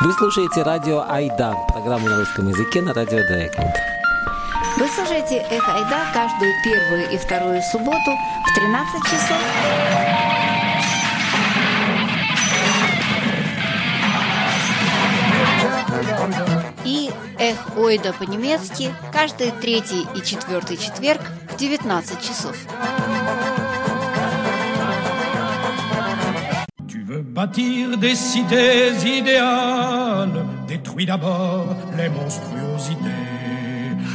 Вы слушаете радио Айдар, программу на русском языке на радио Дайкон. Вы слушаете Эхо Айдар каждую первую и вторую субботу в 13 часов. И Эх Ойда по-немецки каждый третий и четвертый четверг в 19 часов. Bâtir des cités idéales, détruis d'abord les monstruosités.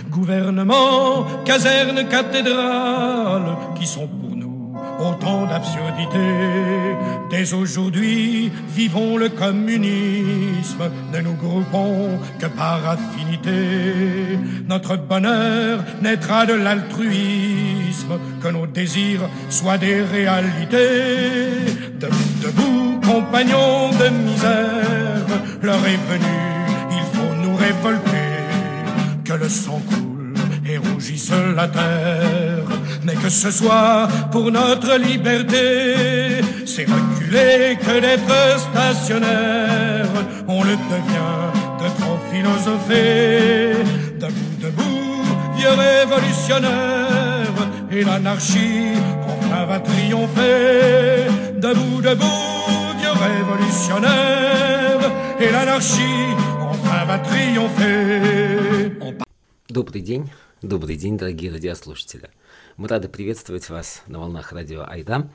Gouvernement, caserne, cathédrale, qui sont pour nous autant d'absurdités. Dès aujourd'hui, vivons le communisme, ne nous groupons que par affinité. Notre bonheur naîtra de l'altruisme, que nos désirs soient des réalités. debout, compagnons de misère, l'heure est venue, il faut nous révolter, que le sang coule et rougisse la terre, mais que ce soit pour notre liberté, c'est reculer que d'être stationnaire, on le devient de trop philosopher, debout, debout, vieux révolutionnaire, et l'anarchie enfin va triompher, debout, debout, révolutionnaire, et l'anarchie enfin va triompher. Добрый день, добрый день, дорогие радиослушатели. Мы рады приветствовать вас на волнах радио Айда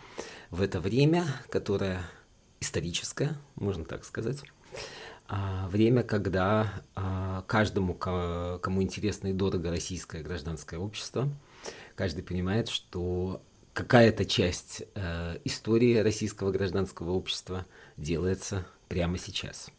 в это время, которое историческое, можно так сказать. А, время, когда а, каждому, кому интересно и дорого российское гражданское общество, каждый понимает, что какая-то часть э, истории российского гражданского общества делается прямо сейчас.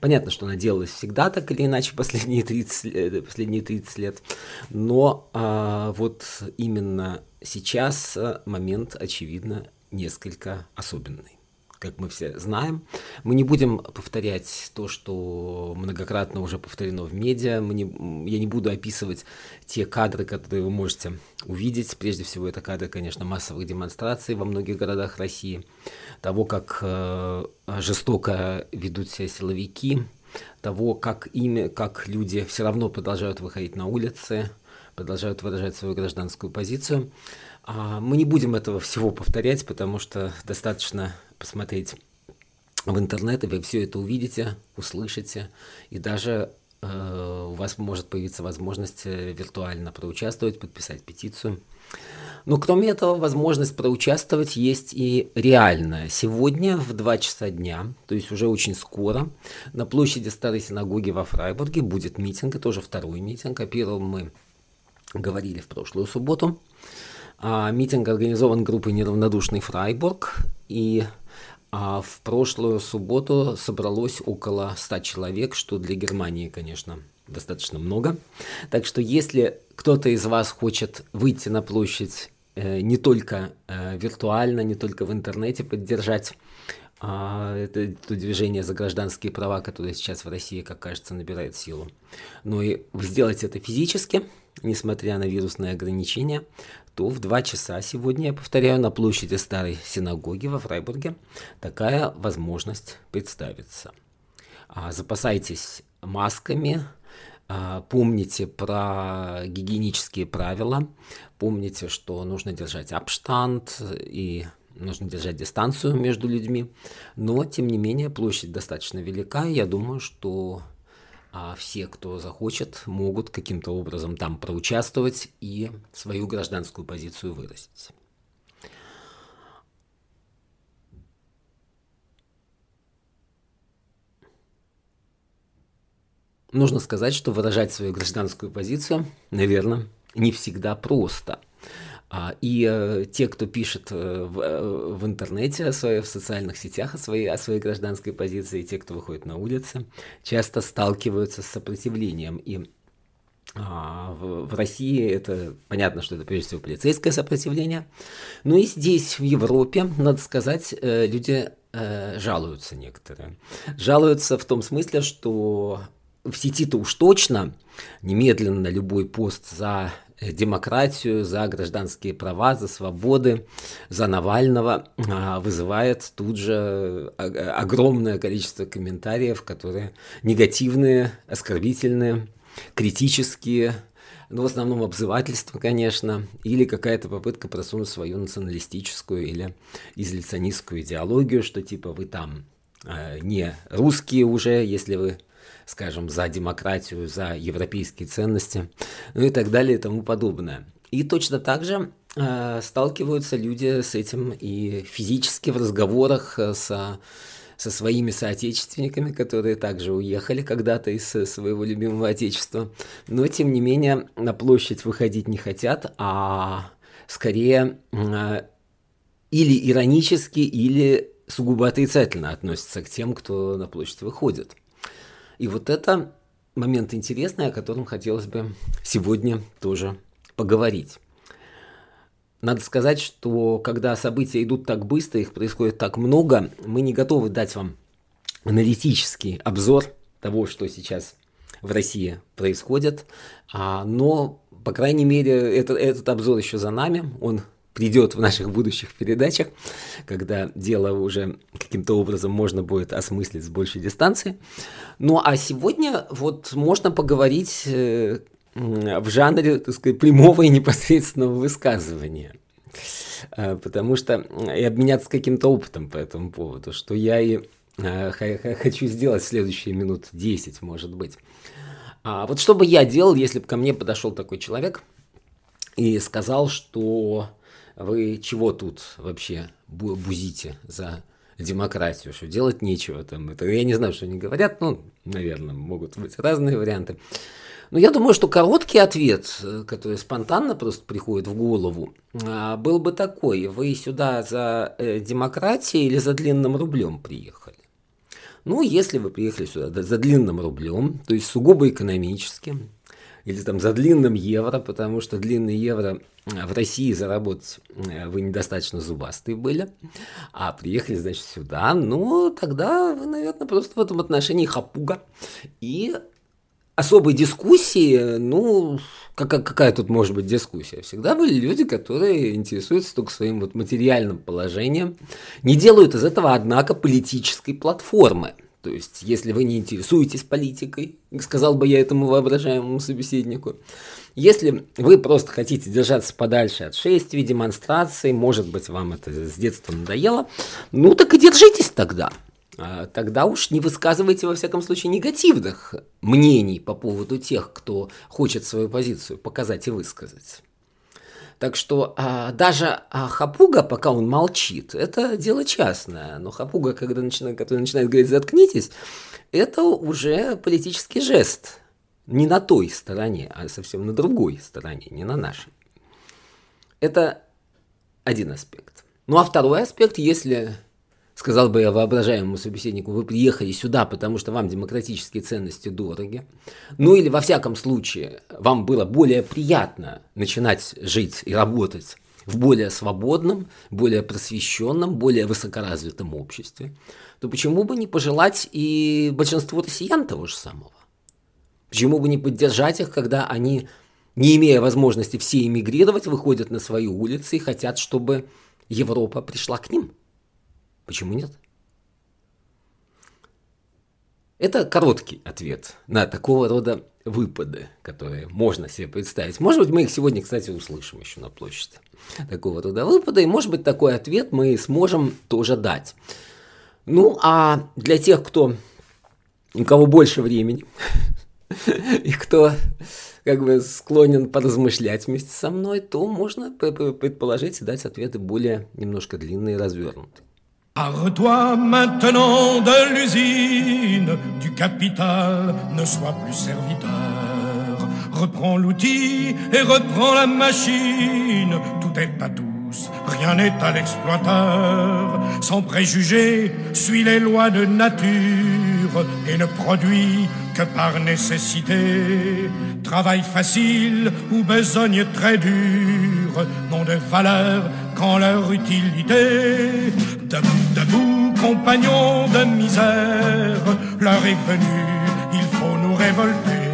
Понятно, что она делалась всегда так или иначе последние 30, последние 30 лет, но э, вот именно сейчас э, момент, очевидно, несколько особенный как мы все знаем. Мы не будем повторять то, что многократно уже повторено в медиа. Мы не, я не буду описывать те кадры, которые вы можете увидеть. Прежде всего, это кадры, конечно, массовых демонстраций во многих городах России, того, как э, жестоко ведут себя силовики, того, как ими, как люди все равно продолжают выходить на улицы, продолжают выражать свою гражданскую позицию. А мы не будем этого всего повторять, потому что достаточно посмотреть в интернет, и вы все это увидите, услышите, и даже э, у вас может появиться возможность э, виртуально проучаствовать, подписать петицию. Но кроме этого, возможность проучаствовать есть и реальная. Сегодня в 2 часа дня, то есть уже очень скоро, на площади Старой Синагоги во Фрайбурге будет митинг, это уже второй митинг, о первом мы говорили в прошлую субботу. А, митинг организован группой «Неравнодушный Фрайбург», и а, в прошлую субботу собралось около 100 человек, что для Германии, конечно, достаточно много. Так что если кто-то из вас хочет выйти на площадь э, не только э, виртуально, не только в интернете, поддержать а, это, это движение за гражданские права, которое сейчас в России, как кажется, набирает силу. Но и сделать это физически, несмотря на вирусные ограничения, то в 2 часа сегодня, я повторяю, на площади Старой Синагоги во Фрайбурге такая возможность представится. А, запасайтесь масками, а, помните про гигиенические правила, помните, что нужно держать абштант и нужно держать дистанцию между людьми, но тем не менее площадь достаточно велика, и я думаю, что а, все, кто захочет, могут каким-то образом там проучаствовать и свою гражданскую позицию выразить. Нужно сказать, что выражать свою гражданскую позицию, наверное, не всегда просто – и э, те, кто пишет э, в, э, в интернете о своей, в социальных сетях о своей, о своей гражданской позиции, и те, кто выходит на улицы, часто сталкиваются с сопротивлением. И а, в, России это понятно, что это прежде всего полицейское сопротивление. Но и здесь, в Европе, надо сказать, люди жалуются некоторые. Жалуются в том смысле, что в сети-то уж точно немедленно любой пост за демократию, за гражданские права, за свободы, за Навального, а, вызывает тут же огромное количество комментариев, которые негативные, оскорбительные, критические, ну, в основном обзывательство, конечно, или какая-то попытка просунуть свою националистическую или изоляционистскую идеологию, что типа вы там э, не русские уже, если вы скажем, за демократию, за европейские ценности, ну и так далее и тому подобное. И точно так же э, сталкиваются люди с этим и физически в разговорах э, со, со своими соотечественниками, которые также уехали когда-то из своего любимого отечества, но тем не менее на площадь выходить не хотят, а скорее э, или иронически, или сугубо отрицательно относятся к тем, кто на площадь выходит. И вот это момент интересный, о котором хотелось бы сегодня тоже поговорить. Надо сказать, что когда события идут так быстро, их происходит так много, мы не готовы дать вам аналитический обзор того, что сейчас в России происходит, а, но, по крайней мере, это, этот обзор еще за нами, он придет в наших будущих передачах, когда дело уже каким-то образом можно будет осмыслить с большей дистанции. Ну а сегодня вот можно поговорить э, в жанре, так сказать, прямого и непосредственного высказывания. Э, потому что и обменяться каким-то опытом по этому поводу, что я и э, хочу сделать в следующие минут 10, может быть. А вот что бы я делал, если бы ко мне подошел такой человек и сказал, что вы чего тут вообще бузите за демократию, что делать нечего там. Это, я не знаю, что они говорят, ну, наверное, могут быть разные варианты. Но я думаю, что короткий ответ, э, который спонтанно просто приходит в голову, а, был бы такой. Вы сюда за э, демократией или за длинным рублем приехали? Ну, если вы приехали сюда за длинным рублем, то есть сугубо экономически, или там за длинным евро, потому что длинный евро э, в России заработать э, вы недостаточно зубастые были, а приехали, значит, сюда, ну, тогда вы, наверное, просто в этом отношении хапуга. И особой дискуссии, ну, какая, какая тут может быть дискуссия? Всегда были люди, которые интересуются только своим вот материальным положением, не делают из этого, однако, политической платформы. То есть, если вы не интересуетесь политикой, сказал бы я этому воображаемому собеседнику, если вы просто хотите держаться подальше от шествий, демонстраций, может быть, вам это с детства надоело, ну так и держитесь тогда. А тогда уж не высказывайте, во всяком случае, негативных мнений по поводу тех, кто хочет свою позицию показать и высказать. Так что а, даже а, Хапуга, пока он молчит, это дело частное. Но Хапуга, когда начинает, который начинает говорить «заткнитесь», это уже политический жест. Не на той стороне, а совсем на другой стороне, не на нашей. Это один аспект. Ну а второй аспект, если сказал бы я воображаемому собеседнику, вы приехали сюда, потому что вам демократические ценности дороги, ну или во всяком случае вам было более приятно начинать жить и работать в более свободном, более просвещенном, более высокоразвитом обществе, то почему бы не пожелать и большинству россиян того же самого? Почему бы не поддержать их, когда они, не имея возможности все эмигрировать, выходят на свои улицы и хотят, чтобы Европа пришла к ним? Почему нет? Это короткий ответ на такого рода выпады, которые можно себе представить. Может быть, мы их сегодня, кстати, услышим еще на площади. Такого рода выпады. И, может быть, такой ответ мы сможем тоже дать. Ну, а для тех, кто, у кого больше времени, и кто как бы склонен поразмышлять вместе со мной, то можно предположить и дать ответы более немножко длинные и развернутые. Arre-toi maintenant de l'usine, du capital, ne sois plus serviteur. Reprends l'outil et reprends la machine, tout est à tous, rien n'est à l'exploiteur. Sans préjugés, suis les lois de nature et ne produis que par nécessité. Travail facile ou besogne très dure n'ont de valeur qu'en leur utilité. Debout, debout, compagnons de misère, l'heure est venue, il faut nous révolter.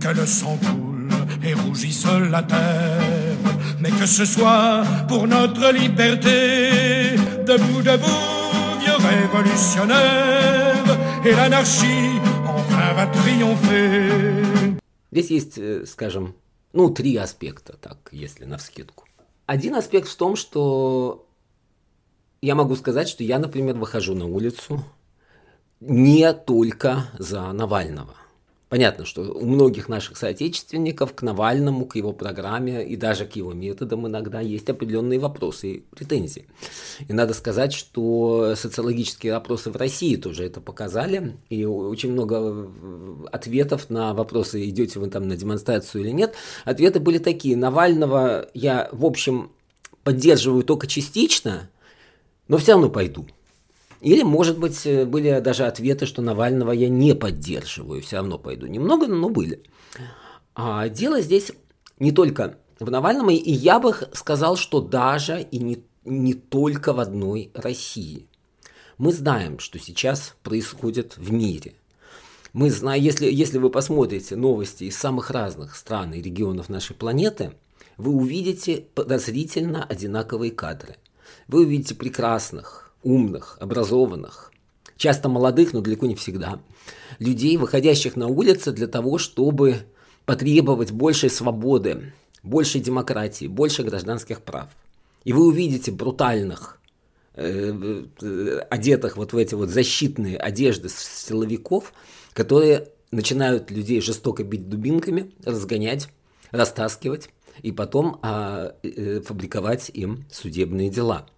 Que le sang coule et rouge rougisse la terre. Mais que ce soit pour notre liberté, debout, debout, vieux révolutionnaire, et l'anarchie enfin va triompher. Здесь есть, э, скажем, ну, три аспекта, так, если на вскидку. Один аспект в том, что я могу сказать, что я, например, выхожу на улицу не только за Навального. Понятно, что у многих наших соотечественников к Навальному, к его программе и даже к его методам иногда есть определенные вопросы и претензии. И надо сказать, что социологические опросы в России тоже это показали, и очень много ответов на вопросы, идете вы там на демонстрацию или нет, ответы были такие. Навального я, в общем, поддерживаю только частично, но все равно пойду. Или, может быть, э, были даже ответы, что Навального я не поддерживаю, все равно пойду. Немного, но были. А дело здесь не только в Навальном, и я бы сказал, что даже и не, не только в одной России. Мы знаем, что сейчас происходит в мире. Мы знаем, если, если вы посмотрите новости из самых разных стран и регионов нашей планеты, вы увидите подозрительно одинаковые кадры. Вы увидите прекрасных, умных, образованных, часто молодых, но далеко не всегда, людей, выходящих на улицы для того, чтобы потребовать большей свободы, большей демократии, больше гражданских прав. И вы увидите брутальных, э, э, одетых вот в эти вот защитные одежды силовиков, которые начинают людей жестоко бить дубинками, разгонять, растаскивать и потом а, э, фабриковать им судебные дела –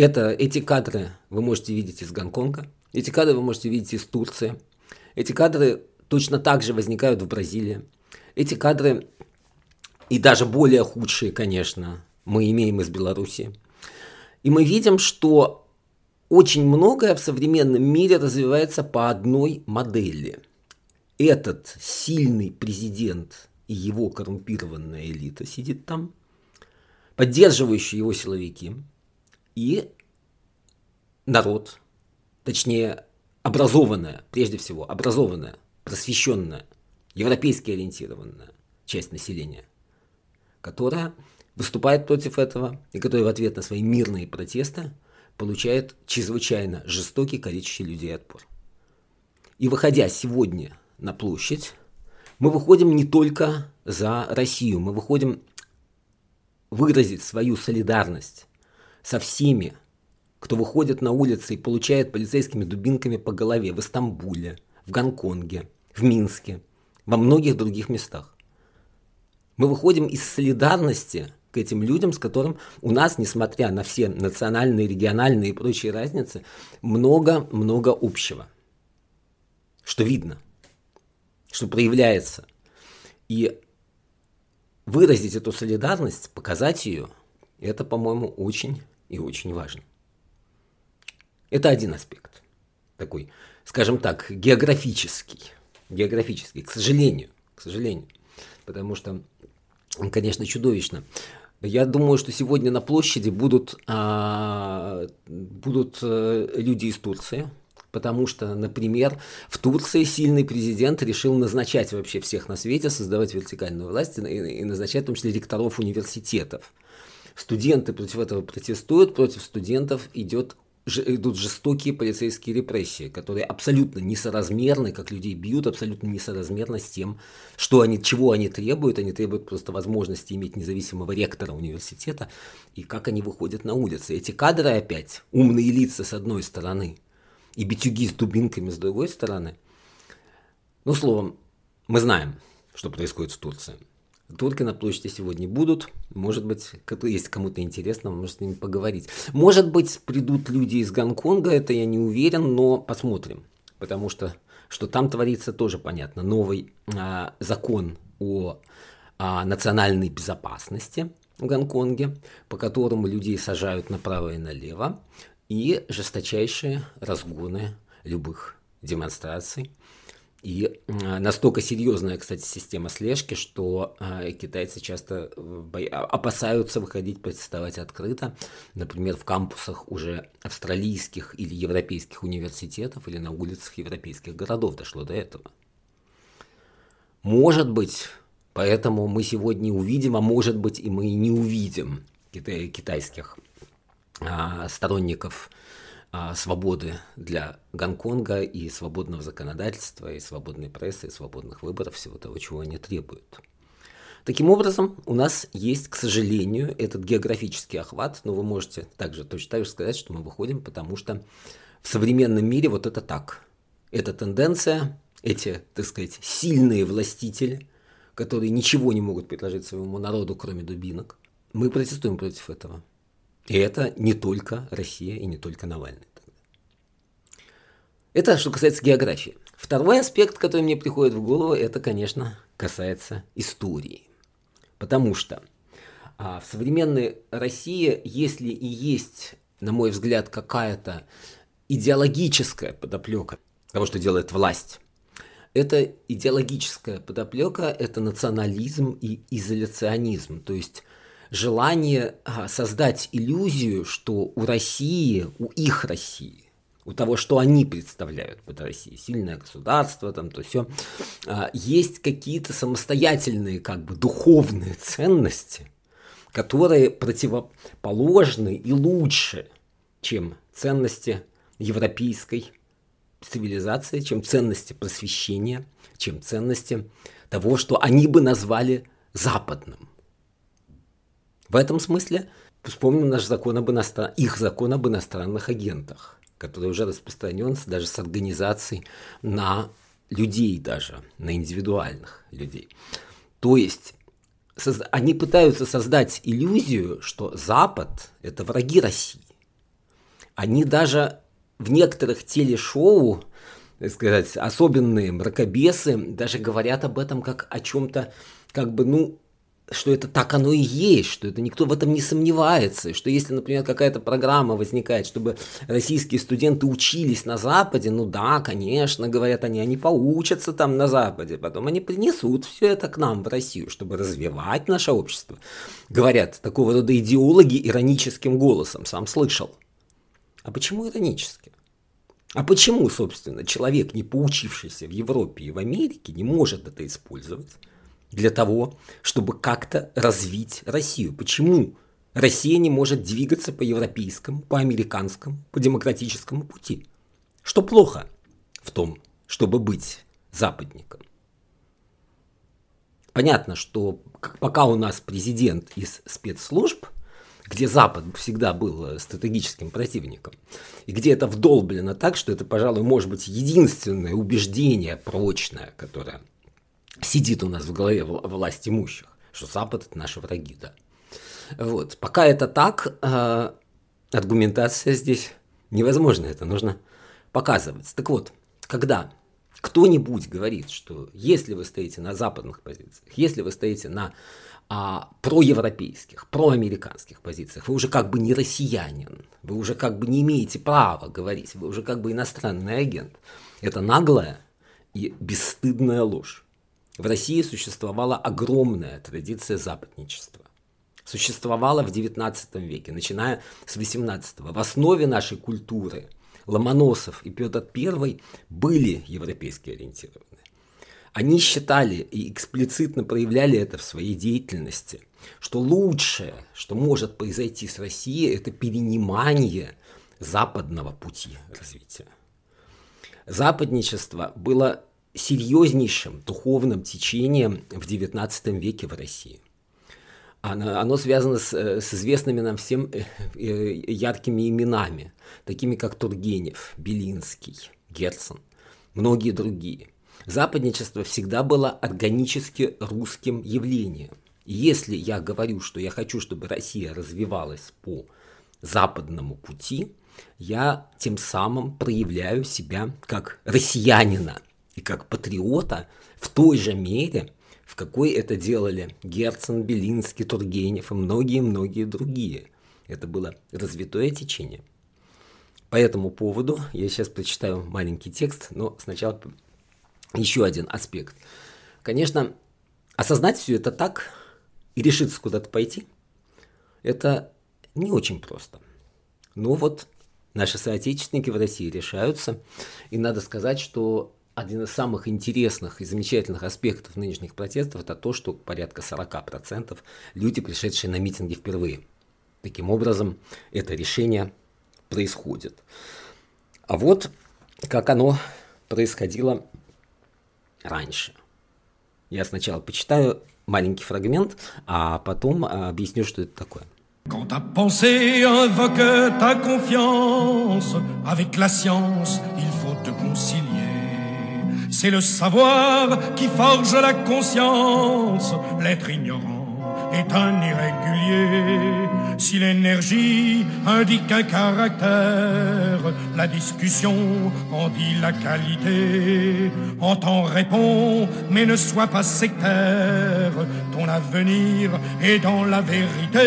это, эти кадры вы можете видеть из Гонконга, эти кадры вы можете видеть из Турции, эти кадры точно так же возникают в Бразилии. Эти кадры, и даже более худшие, конечно, мы имеем из Беларуси. И мы видим, что очень многое в современном мире развивается по одной модели. Этот сильный президент и его коррумпированная элита сидит там, поддерживающие его силовики – и народ, точнее, образованная, прежде всего, образованная, просвещенная, европейски ориентированная часть населения, которая выступает против этого и которая в ответ на свои мирные протесты получает чрезвычайно жестокий, количество людей отпор. И выходя сегодня на площадь, мы выходим не только за Россию, мы выходим выразить свою солидарность со всеми, кто выходит на улицы и получает полицейскими дубинками по голове в Истамбуле, в Гонконге, в Минске, во многих других местах. Мы выходим из солидарности к этим людям, с которым у нас, несмотря на все национальные, региональные и прочие разницы, много-много общего. Что видно, что проявляется. И выразить эту солидарность, показать ее, это, по-моему, очень и очень важно. Это один аспект. Такой, скажем так, географический. Географический, к сожалению. К сожалению. Потому что, конечно, чудовищно. Я думаю, что сегодня на площади будут, а, будут а, люди из Турции, потому что, например, в Турции сильный президент решил назначать вообще всех на свете, создавать вертикальную власть и, и назначать в том числе ректоров университетов. Студенты против этого протестуют, против студентов идет идут жестокие полицейские репрессии, которые абсолютно несоразмерны, как людей бьют, абсолютно несоразмерно с тем, что они, чего они требуют. Они требуют просто возможности иметь независимого ректора университета и как они выходят на улицы. Эти кадры опять, умные лица с одной стороны и битюги с дубинками с другой стороны. Ну, словом, мы знаем, что происходит в Турции. Турки на площади сегодня будут. Может быть, если кому-то интересно, может с ними поговорить. Может быть, придут люди из Гонконга, это я не уверен, но посмотрим. Потому что что там творится тоже понятно. Новый а, закон о а, национальной безопасности в Гонконге, по которому людей сажают направо и налево, и жесточайшие разгоны любых демонстраций и настолько серьезная, кстати, система слежки, что а, китайцы часто а, опасаются выходить протестовать открыто, например, в кампусах уже австралийских или европейских университетов или на улицах европейских городов дошло до этого. Может быть, Поэтому мы сегодня увидим, а может быть и мы не увидим китайских а, сторонников а, свободы для Гонконга и свободного законодательства, и свободной прессы, и свободных выборов, всего того, чего они требуют. Таким образом, у нас есть, к сожалению, этот географический охват, но вы можете также точно так же сказать, что мы выходим, потому что в современном мире вот это так. Это тенденция, эти, так сказать, сильные властители, которые ничего не могут предложить своему народу, кроме дубинок. Мы протестуем против этого. И это не только Россия и не только Навальный. Это что касается географии. Второй аспект, который мне приходит в голову, это, конечно, касается истории. Потому что а, в современной России, если и есть, на мой взгляд, какая-то идеологическая подоплека того, что делает власть, это идеологическая подоплека, это национализм и изоляционизм. То есть желание а, создать иллюзию, что у России, у их России, у того, что они представляют под Россией, сильное государство, там то все, а, есть какие-то самостоятельные, как бы духовные ценности, которые противоположны и лучше, чем ценности европейской цивилизации, чем ценности просвещения, чем ценности того, что они бы назвали западным. В этом смысле вспомним наш закон об иностран... их закон об иностранных агентах, который уже распространен даже с организацией на людей даже, на индивидуальных людей. То есть они пытаются создать иллюзию, что Запад – это враги России. Они даже в некоторых телешоу, так сказать, особенные мракобесы даже говорят об этом как о чем-то, как бы, ну, что это так оно и есть, что это никто в этом не сомневается, что если, например, какая-то программа возникает, чтобы российские студенты учились на Западе, ну да, конечно, говорят они, они поучатся там на Западе, потом они принесут все это к нам в Россию, чтобы развивать наше общество. Говорят такого рода идеологи ироническим голосом, сам слышал. А почему иронически? А почему, собственно, человек, не поучившийся в Европе и в Америке, не может это использовать? Для того, чтобы как-то развить Россию. Почему Россия не может двигаться по европейскому, по американскому, по демократическому пути? Что плохо в том, чтобы быть западником? Понятно, что пока у нас президент из спецслужб, где Запад всегда был э, стратегическим противником, и где это вдолблено так, что это, пожалуй, может быть единственное убеждение прочное, которое сидит у нас в голове власть имущих, что Запад – это наши враги, да. Вот. Пока это так, э, аргументация здесь невозможна, это нужно показывать. Так вот, когда кто-нибудь говорит, что если вы стоите на западных позициях, если вы стоите на а, проевропейских, проамериканских позициях, вы уже как бы не россиянин, вы уже как бы не имеете права говорить, вы уже как бы иностранный агент. Это наглая и бесстыдная ложь. В России существовала огромная традиция западничества. Существовала в XIX веке, начиная с XVIII. В основе нашей культуры Ломоносов и Петр I были европейски ориентированы. Они считали и эксплицитно проявляли это в своей деятельности, что лучшее, что может произойти с Россией, это перенимание западного пути развития. Западничество было серьезнейшим духовным течением в XIX веке в России. Оно, оно связано с, э, с известными нам всем э, э, яркими именами, такими как Тургенев, Белинский, Герцен, многие другие. Западничество всегда было органически русским явлением. Если я говорю, что я хочу, чтобы Россия развивалась по западному пути, я тем самым проявляю себя как россиянина – и как патриота в той же мере, в какой это делали Герцен, Белинский, Тургенев и многие-многие другие. Это было развитое течение. По этому поводу я сейчас прочитаю маленький текст, но сначала еще один аспект. Конечно, осознать все это так и решиться куда-то пойти, это не очень просто. Но вот наши соотечественники в России решаются, и надо сказать, что один из самых интересных и замечательных аспектов нынешних протестов – это то, что порядка 40% люди, пришедшие на митинги впервые. Таким образом, это решение происходит. А вот как оно происходило раньше. Я сначала почитаю маленький фрагмент, а потом объясню, что это такое. Quand ta pensée invoque ta confiance, avec la science, C'est le savoir qui forge la conscience, l'être ignorant est un irrégulier. Si l'énergie indique un caractère, la discussion en dit la qualité. En temps répond, mais ne sois pas sectaire. Ton avenir est dans la vérité.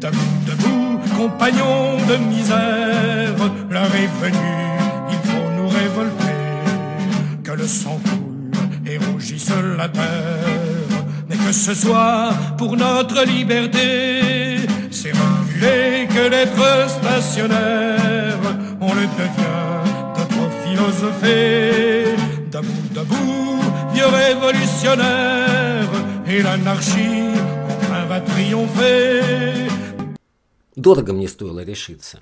Debout, debout, compagnons de misère, l'heure est venue, il faut nous révolter Que le sang coule et rougisse la terre mais que ce soit pour notre liberté. C'est reculer que d'être stationnaire, on le devient de trop philosopher. Debout, debout, vieux révolutionnaire, et l'anarchie enfin va triompher. Дорого мне стоило решиться.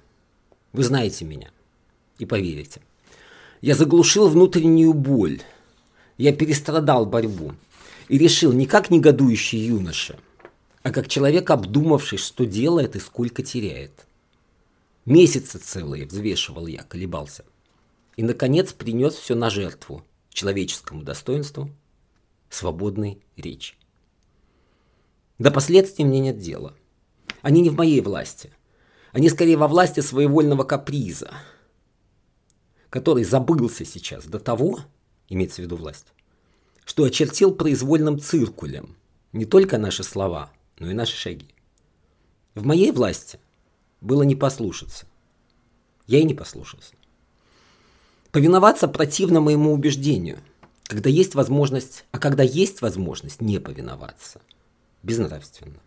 Вы знаете меня и поверите. Я заглушил внутреннюю боль. Я перестрадал борьбу и решил не как негодующий юноша, а как человек, обдумавший, что делает и сколько теряет. Месяцы целые взвешивал я, колебался. И, наконец, принес все на жертву человеческому достоинству, свободной речи. До последствий мне нет дела. Они не в моей власти. Они скорее во власти своевольного каприза, который забылся сейчас до того, имеется в виду власть, что очертил произвольным циркулем не только наши слова, но и наши шаги. В моей власти было не послушаться. Я и не послушался. Повиноваться противно моему убеждению, когда есть возможность, а когда есть возможность не повиноваться. Безнравственно.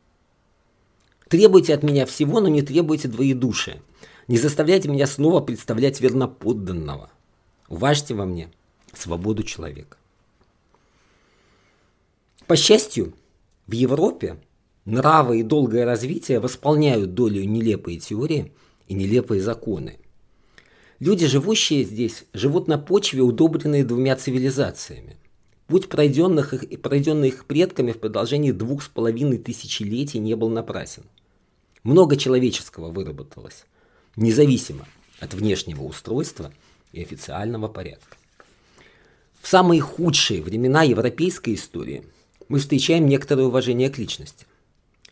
Требуйте от меня всего, но не требуйте двоедушия. Не заставляйте меня снова представлять верноподданного. Уважьте во мне свободу человека. По счастью, в Европе нравы и долгое развитие восполняют долю нелепые теории и нелепые законы. Люди, живущие здесь, живут на почве, удобренной двумя цивилизациями. Путь пройденных их, пройденный их предками в продолжении двух с половиной тысячелетий не был напрасен. Много человеческого выработалось, независимо от внешнего устройства и официального порядка. В самые худшие времена европейской истории – мы встречаем некоторое уважение к личности,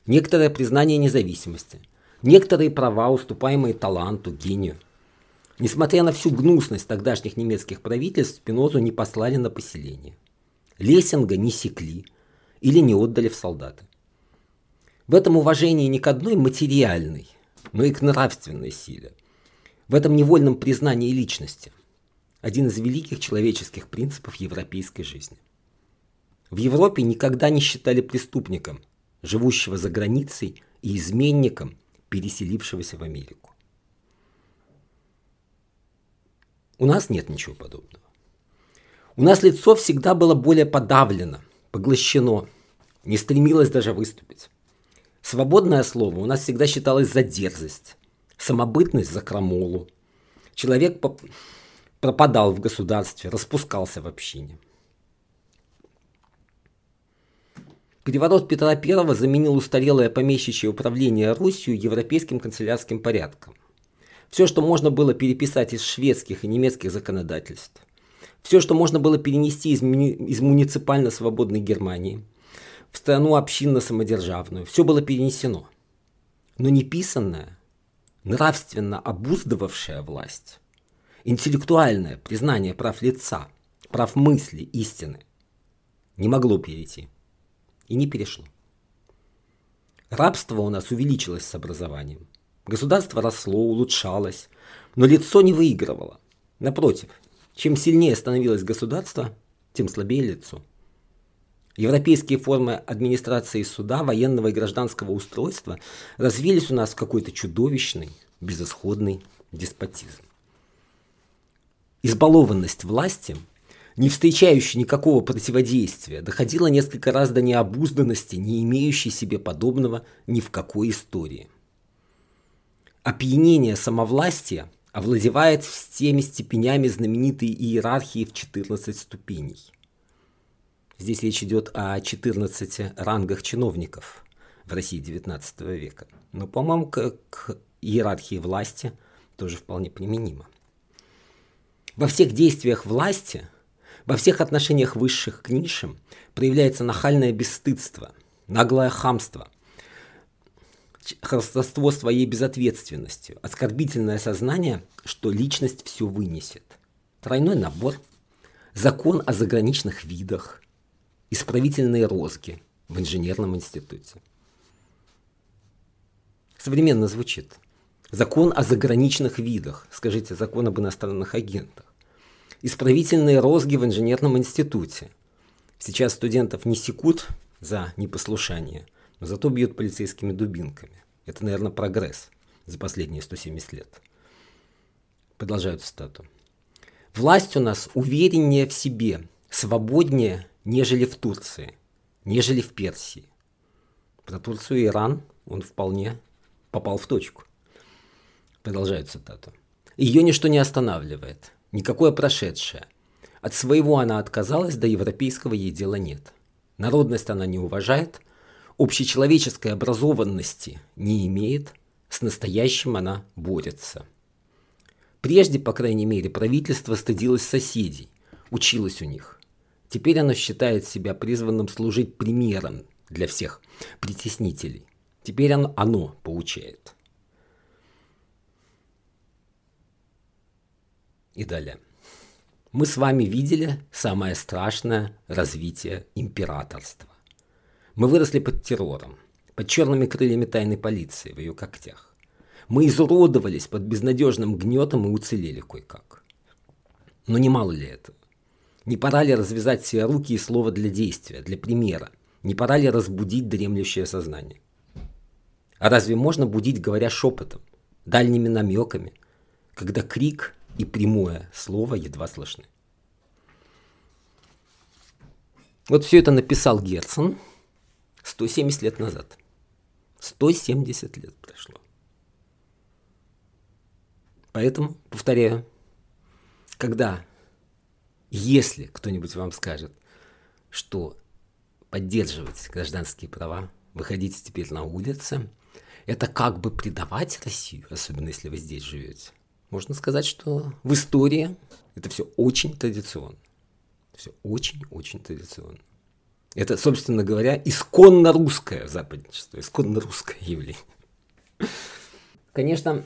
некоторое признание независимости, некоторые права, уступаемые таланту, гению. Несмотря на всю гнусность тогдашних немецких правительств, Спинозу не послали на поселение. Лессинга не секли или не отдали в солдаты. В этом уважении не к одной материальной, но и к нравственной силе. В этом невольном признании личности. Один из великих человеческих принципов европейской жизни. В Европе никогда не считали преступником, живущего за границей, и изменником, переселившегося в Америку. У нас нет ничего подобного. У нас лицо всегда было более подавлено, поглощено, не стремилось даже выступить. Свободное слово у нас всегда считалось за дерзость, самобытность за крамолу. Человек пропадал в государстве, распускался в общине. Переворот Петра I заменил устарелое помещичье управление Русью европейским канцелярским порядком. Все, что можно было переписать из шведских и немецких законодательств, все, что можно было перенести из, муни- из муниципально свободной Германии в страну общинно-самодержавную, все было перенесено. Но неписанная, нравственно обуздывавшая власть, интеллектуальное признание прав лица, прав мысли, истины, не могло перейти и не перешло. Рабство у нас увеличилось с образованием. Государство росло, улучшалось, но лицо не выигрывало. Напротив, чем сильнее становилось государство, тем слабее лицо. Европейские формы администрации суда, военного и гражданского устройства развились у нас в какой-то чудовищный, безысходный деспотизм. Избалованность власти не встречающий никакого противодействия, доходило несколько раз до необузданности, не имеющей себе подобного ни в какой истории. Опьянение самовластия овладевает всеми степенями знаменитой иерархии в 14 ступеней. Здесь речь идет о 14 рангах чиновников в России XIX века. Но, по-моему, к, к иерархии власти тоже вполне применимо. Во всех действиях власти – во всех отношениях высших к низшим проявляется нахальное бесстыдство, наглое хамство, хвастовство своей безответственностью, оскорбительное сознание, что личность все вынесет. Тройной набор, закон о заграничных видах, исправительные розги в инженерном институте. Современно звучит. Закон о заграничных видах. Скажите, закон об иностранных агентах исправительные розги в инженерном институте. Сейчас студентов не секут за непослушание, но зато бьют полицейскими дубинками. Это, наверное, прогресс за последние 170 лет. Продолжаю цитату. Власть у нас увереннее в себе, свободнее, нежели в Турции, нежели в Персии. Про Турцию и Иран он вполне попал в точку. Продолжаю цитату. Ее ничто не останавливает никакое прошедшее. От своего она отказалась, до европейского ей дела нет. Народность она не уважает, общечеловеческой образованности не имеет, с настоящим она борется. Прежде, по крайней мере, правительство стыдилось соседей, училось у них. Теперь оно считает себя призванным служить примером для всех притеснителей. Теперь оно, оно поучает. И далее. Мы с вами видели самое страшное развитие императорства. Мы выросли под террором, под черными крыльями тайной полиции в ее когтях. Мы изуродовались под безнадежным гнетом и уцелели кое-как. Но немало ли этого? Не пора ли развязать все руки и слова для действия, для примера? Не пора ли разбудить дремлющее сознание? А разве можно будить, говоря шепотом, дальними намеками, когда крик и прямое слово едва слышны. Вот все это написал Герцен 170 лет назад. 170 лет прошло. Поэтому, повторяю, когда, если кто-нибудь вам скажет, что поддерживать гражданские права, выходите теперь на улицы, это как бы предавать Россию, особенно если вы здесь живете – можно сказать, что в истории это все очень традиционно. Все очень-очень традиционно. Это, собственно говоря, исконно русское западничество, исконно русское явление. Конечно,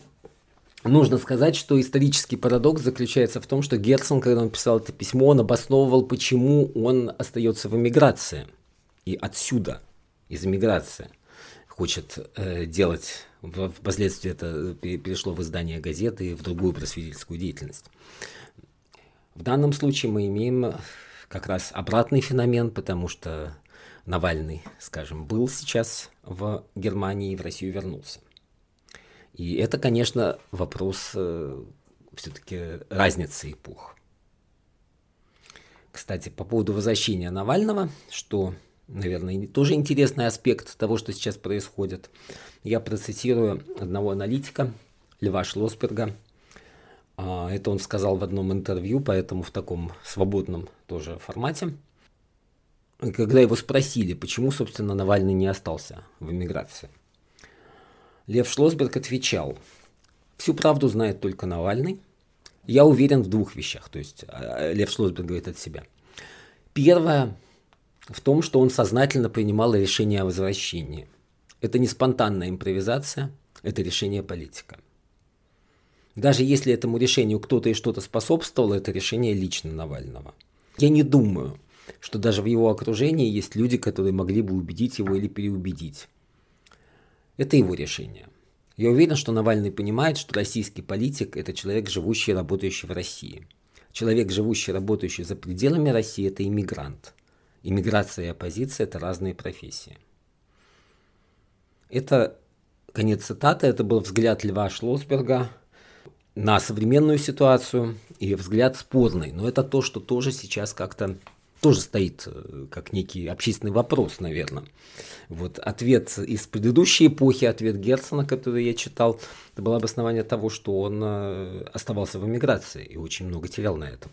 нужно сказать, что исторический парадокс заключается в том, что Герцен, когда он писал это письмо, он обосновывал, почему он остается в эмиграции. И отсюда, из эмиграции, хочет э, делать Впоследствии это перешло в издание газеты и в другую просветительскую деятельность. В данном случае мы имеем как раз обратный феномен, потому что Навальный, скажем, был сейчас в Германии и в Россию вернулся. И это, конечно, вопрос э, все-таки разницы эпох. Кстати, по поводу возвращения Навального, что наверное, тоже интересный аспект того, что сейчас происходит. Я процитирую одного аналитика, Льва Шлосберга. А, это он сказал в одном интервью, поэтому в таком свободном тоже формате. Когда его спросили, почему, собственно, Навальный не остался в эмиграции. Лев Шлосберг отвечал, всю правду знает только Навальный. Я уверен в двух вещах, то есть а, Лев Шлосберг говорит от себя. Первое, в том, что он сознательно принимал решение о возвращении. Это не спонтанная импровизация, это решение политика. Даже если этому решению кто-то и что-то способствовал, это решение лично Навального. Я не думаю, что даже в его окружении есть люди, которые могли бы убедить его или переубедить. Это его решение. Я уверен, что Навальный понимает, что российский политик – это человек, живущий и работающий в России. Человек, живущий и работающий за пределами России – это иммигрант – Иммиграция и оппозиция – это разные профессии. Это конец цитаты, это был взгляд Льва Шлосберга. на современную ситуацию и взгляд спорный. Но это то, что тоже сейчас как-то тоже стоит э, как некий общественный вопрос, наверное. Вот ответ из предыдущей эпохи, ответ Герцена, который я читал, это было обоснование того, что он э, оставался в эмиграции и очень много терял на этом.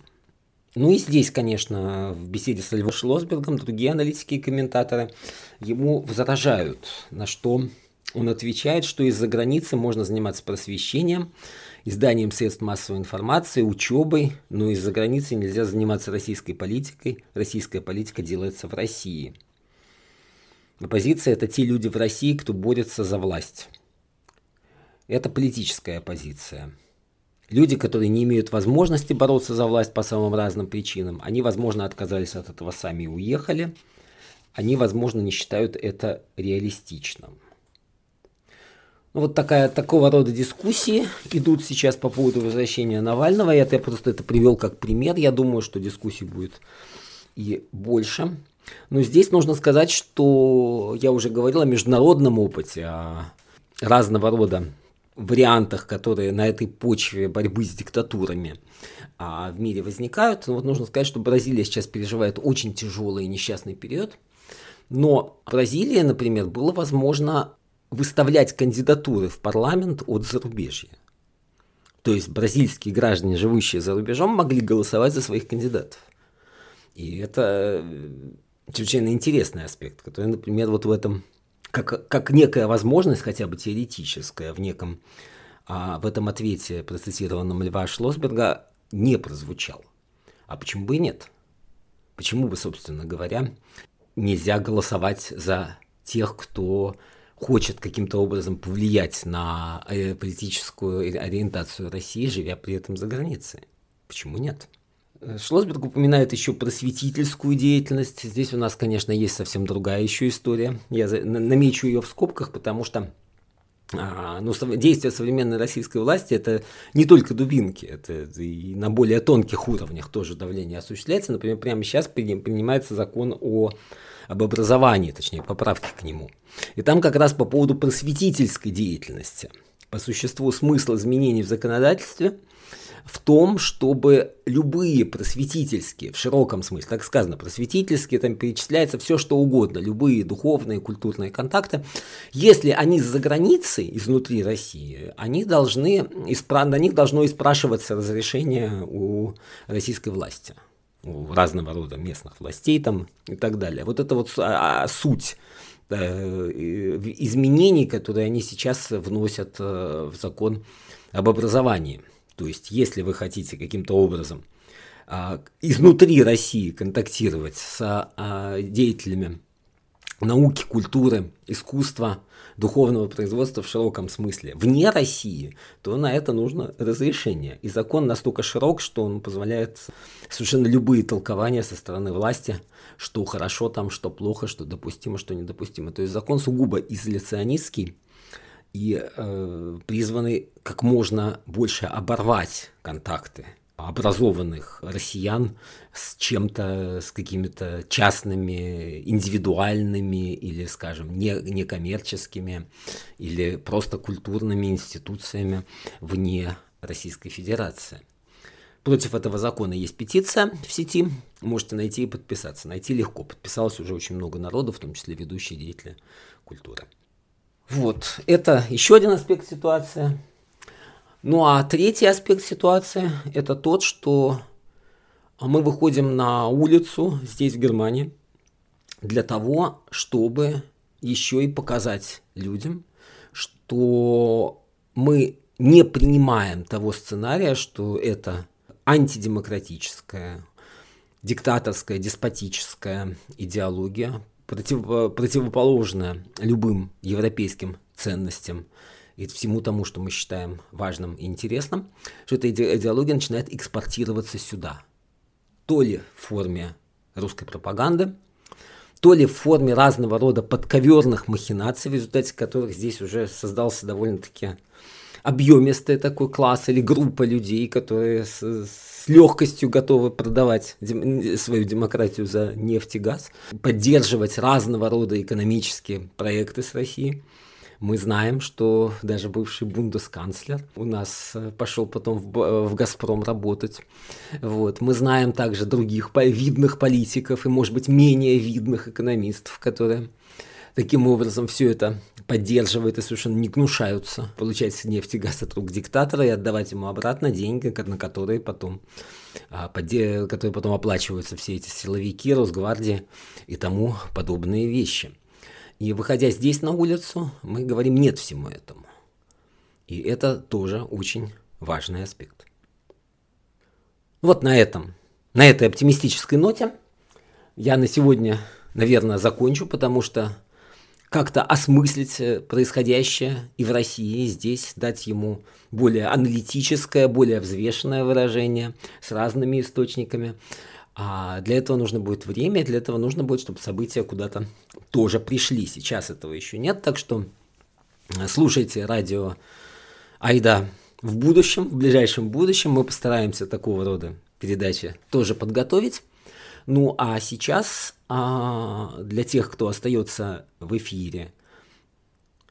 Ну и здесь, конечно, в беседе с Львом Шлосбергом другие аналитики и комментаторы ему возражают, на что он отвечает, что из-за границы можно заниматься просвещением, изданием средств массовой информации, учебой, но из-за границы нельзя заниматься российской политикой. Российская политика делается в России. Оппозиция – это те люди в России, кто борется за власть. Это политическая оппозиция. Люди, которые не имеют возможности бороться за власть по самым разным причинам, они, возможно, отказались от этого сами и уехали. Они, возможно, не считают это реалистичным. Вот такая, такого рода дискуссии идут сейчас по поводу возвращения Навального. Я, я просто это привел как пример. Я думаю, что дискуссий будет и больше. Но здесь нужно сказать, что я уже говорил о международном опыте, о разного рода вариантах, которые на этой почве борьбы с диктатурами а, в мире возникают. Но вот нужно сказать, что Бразилия сейчас переживает очень тяжелый и несчастный период. Но Бразилия, например, было возможно выставлять кандидатуры в парламент от зарубежья. То есть бразильские граждане, живущие за рубежом, могли голосовать за своих кандидатов. И это э, чрезвычайно интересный аспект, который, например, вот в этом, как, как некая возможность, хотя бы теоретическая, в неком, а, в этом ответе, процитированном Льва Шлосберга, не прозвучал. А почему бы и нет? Почему бы, собственно говоря, нельзя голосовать за тех, кто хочет каким-то образом повлиять на э, политическую ориентацию России, живя при этом за границей. Почему нет? Э, Шлосберг упоминает еще просветительскую деятельность. Здесь у нас, конечно, есть совсем другая еще история. Я намечу ее в скобках, потому что а, ну, действия современной российской власти это не только дубинки, это и на более тонких уровнях тоже давление осуществляется. Например, прямо сейчас принимается закон о об образовании, точнее, поправки к нему. И там как раз по поводу просветительской деятельности. По существу смысл изменений в законодательстве в том, чтобы любые просветительские, в широком смысле, так сказано, просветительские, там перечисляется все, что угодно, любые духовные, культурные контакты, если они за границей, изнутри России, они должны, на них должно и спрашиваться разрешение у российской власти у разного рода местных властей там и так далее. Вот это вот а, а, суть э, изменений, которые они сейчас вносят э, в закон об образовании. То есть, если вы хотите каким-то образом а, изнутри России контактировать с деятелями науки, культуры, искусства, духовного производства в широком смысле вне России, то на это нужно разрешение. И закон настолько широк, что он позволяет совершенно любые толкования со стороны власти, что хорошо там, что плохо, что допустимо, что недопустимо. То есть закон сугубо изоляционистский и э, призванный как можно больше оборвать контакты образованных россиян с чем-то, с какими-то частными, индивидуальными или, скажем, не, некоммерческими или просто культурными институциями вне Российской Федерации. Против этого закона есть петиция в сети, можете найти и подписаться. Найти легко, подписалось уже очень много народу, в том числе ведущие деятели культуры. Вот, это еще один аспект ситуации. Ну а третий аспект ситуации – это тот, что мы выходим на улицу здесь, в Германии, для того, чтобы еще и показать людям, что мы не принимаем того сценария, что это антидемократическая, диктаторская, деспотическая идеология, против, противоположная любым европейским ценностям – и всему тому, что мы считаем важным и интересным, что эта идеология начинает экспортироваться сюда. То ли в форме русской пропаганды, то ли в форме разного рода подковерных махинаций, в результате которых здесь уже создался довольно-таки объемистый такой класс или группа людей, которые с, с легкостью готовы продавать дем, свою демократию за нефть и газ, поддерживать разного рода экономические проекты с Россией Мы знаем, что даже бывший бундесканцлер у нас э, пошел потом в, э, в «Газпром» работать. Вот. Мы знаем также других видных политиков и, может быть, менее видных экономистов, которые таким образом все это поддерживают и совершенно не гнушаются получать нефть и газ от рук диктатора и отдавать ему обратно деньги, на которые потом, а, которые потом оплачиваются все эти силовики, Росгвардии и тому подобные вещи – и выходя здесь на улицу, мы говорим нет всему этому. И это тоже очень важный аспект. Вот на этом, на этой оптимистической ноте я на сегодня, наверное, закончу, потому что как-то осмыслить э, происходящее и в России, и здесь, дать ему более аналитическое, более взвешенное выражение с разными источниками. А для этого нужно будет время, для этого нужно будет, чтобы события куда-то тоже пришли. Сейчас этого еще нет, так что э, слушайте радио Айда в будущем, в ближайшем будущем. Мы постараемся такого рода передачи тоже подготовить. Ну а сейчас а, для тех, кто остается в эфире,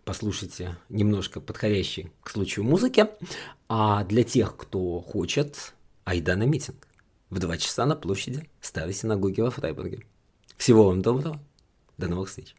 послушайте немножко подходящей к случаю музыки. А для тех, кто хочет, айда на митинг в 2 часа на площади Старой Синагоги во Фрайбурге. Всего вам доброго. До новых встреч.